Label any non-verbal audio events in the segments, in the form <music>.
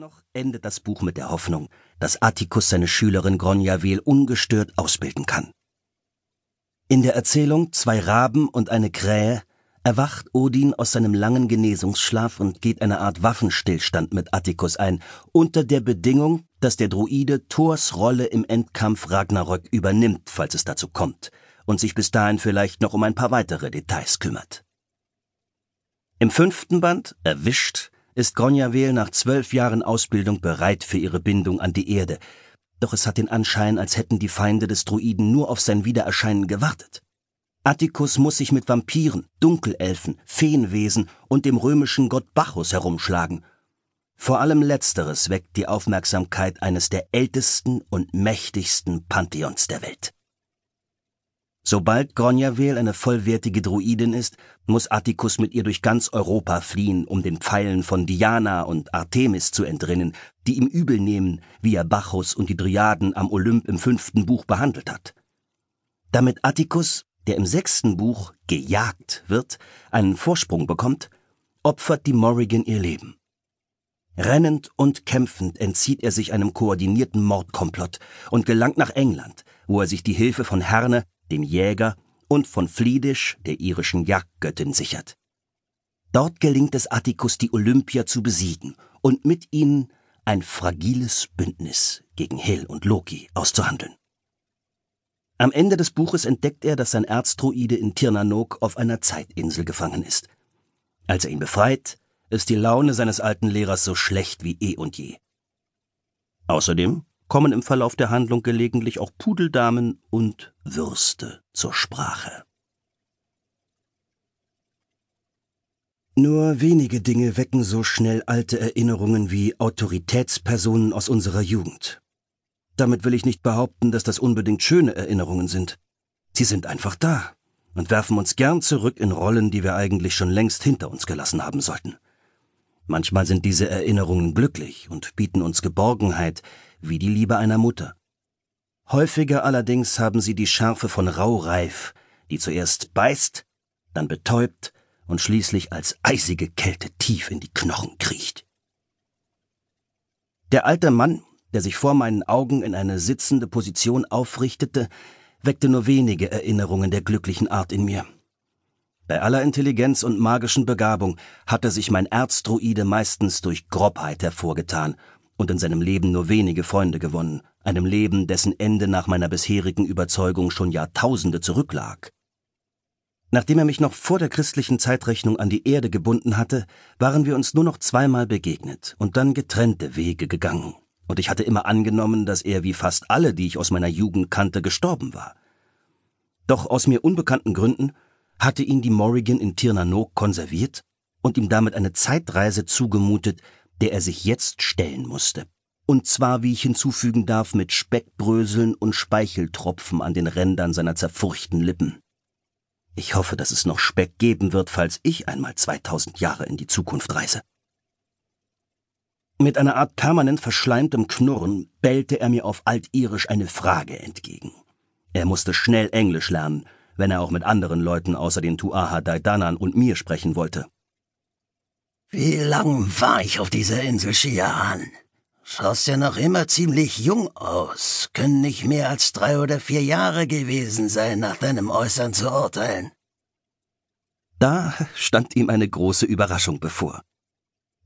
Dennoch endet das Buch mit der Hoffnung, dass Atticus seine Schülerin Gronjavel ungestört ausbilden kann. In der Erzählung Zwei Raben und eine Krähe erwacht Odin aus seinem langen Genesungsschlaf und geht eine Art Waffenstillstand mit Atticus ein, unter der Bedingung, dass der Druide Thors Rolle im Endkampf Ragnarök übernimmt, falls es dazu kommt, und sich bis dahin vielleicht noch um ein paar weitere Details kümmert. Im fünften Band, Erwischt, ist Gronjavel nach zwölf Jahren Ausbildung bereit für ihre Bindung an die Erde, doch es hat den Anschein, als hätten die Feinde des Druiden nur auf sein Wiedererscheinen gewartet. Atticus muss sich mit Vampiren, Dunkelelfen, Feenwesen und dem römischen Gott Bacchus herumschlagen. Vor allem letzteres weckt die Aufmerksamkeit eines der ältesten und mächtigsten Pantheons der Welt. Sobald Gronjavel eine vollwertige Druidin ist, muss Atticus mit ihr durch ganz Europa fliehen, um den Pfeilen von Diana und Artemis zu entrinnen, die ihm übel nehmen, wie er Bacchus und die Dryaden am Olymp im fünften Buch behandelt hat. Damit Atticus, der im sechsten Buch gejagt wird, einen Vorsprung bekommt, opfert die Morrigan ihr Leben. Rennend und kämpfend entzieht er sich einem koordinierten Mordkomplott und gelangt nach England, wo er sich die Hilfe von Herne, dem Jäger, und von Fliedisch, der irischen Jagdgöttin, sichert. Dort gelingt es Atticus, die Olympier zu besiegen und mit ihnen ein fragiles Bündnis gegen Hel und Loki auszuhandeln. Am Ende des Buches entdeckt er, dass sein Erzdruide in Tirnanok auf einer Zeitinsel gefangen ist. Als er ihn befreit, ist die Laune seines alten Lehrers so schlecht wie eh und je. Außerdem kommen im Verlauf der Handlung gelegentlich auch Pudeldamen und Würste zur Sprache. Nur wenige Dinge wecken so schnell alte Erinnerungen wie Autoritätspersonen aus unserer Jugend. Damit will ich nicht behaupten, dass das unbedingt schöne Erinnerungen sind. Sie sind einfach da und werfen uns gern zurück in Rollen, die wir eigentlich schon längst hinter uns gelassen haben sollten. Manchmal sind diese Erinnerungen glücklich und bieten uns Geborgenheit, wie die Liebe einer Mutter. Häufiger allerdings haben sie die Schärfe von Raureif, die zuerst beißt, dann betäubt und schließlich als eisige Kälte tief in die Knochen kriecht. Der alte Mann, der sich vor meinen Augen in eine sitzende Position aufrichtete, weckte nur wenige Erinnerungen der glücklichen Art in mir. Bei aller Intelligenz und magischen Begabung hatte sich mein Erzdruide meistens durch Grobheit hervorgetan und in seinem Leben nur wenige Freunde gewonnen, einem Leben, dessen Ende nach meiner bisherigen Überzeugung schon Jahrtausende zurücklag. Nachdem er mich noch vor der christlichen Zeitrechnung an die Erde gebunden hatte, waren wir uns nur noch zweimal begegnet und dann getrennte Wege gegangen, und ich hatte immer angenommen, dass er wie fast alle, die ich aus meiner Jugend kannte, gestorben war. Doch aus mir unbekannten Gründen hatte ihn die Morrigan in Tirnanok konserviert und ihm damit eine Zeitreise zugemutet, der er sich jetzt stellen musste. Und zwar, wie ich hinzufügen darf, mit Speckbröseln und Speicheltropfen an den Rändern seiner zerfurchten Lippen. Ich hoffe, dass es noch Speck geben wird, falls ich einmal 2000 Jahre in die Zukunft reise. Mit einer Art permanent verschleimtem Knurren bellte er mir auf Altirisch eine Frage entgegen. Er musste schnell Englisch lernen, wenn er auch mit anderen Leuten außer den Tuaha Daidanan und mir sprechen wollte. Wie lang war ich auf dieser Insel Shiaan? Schaust ja noch immer ziemlich jung aus. Können nicht mehr als drei oder vier Jahre gewesen sein, nach deinem Äußern zu urteilen. Da stand ihm eine große Überraschung bevor.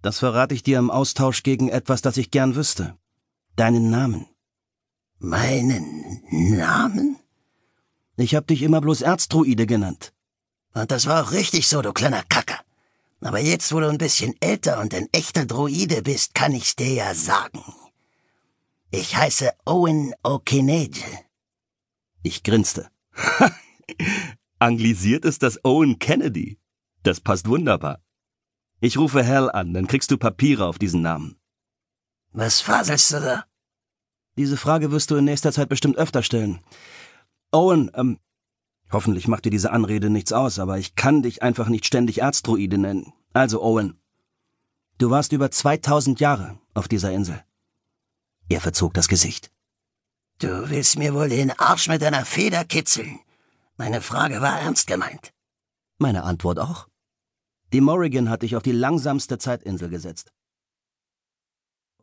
Das verrate ich dir im Austausch gegen etwas, das ich gern wüsste. Deinen Namen. Meinen Namen? Ich hab dich immer bloß Erzdruide genannt. Und das war auch richtig so, du kleiner Kacker. Aber jetzt, wo du ein bisschen älter und ein echter Droide bist, kann ich's dir ja sagen. Ich heiße Owen Okinege. Ich grinste. <laughs> Anglisiert ist das Owen Kennedy. Das passt wunderbar. Ich rufe Hal an, dann kriegst du Papiere auf diesen Namen. Was faselst du da? Diese Frage wirst du in nächster Zeit bestimmt öfter stellen. Owen, ähm, Hoffentlich macht dir diese Anrede nichts aus, aber ich kann dich einfach nicht ständig Erzdruide nennen. Also, Owen, du warst über 2000 Jahre auf dieser Insel. Er verzog das Gesicht. Du willst mir wohl den Arsch mit deiner Feder kitzeln. Meine Frage war ernst gemeint. Meine Antwort auch. Die Morrigan hat dich auf die langsamste Zeitinsel gesetzt.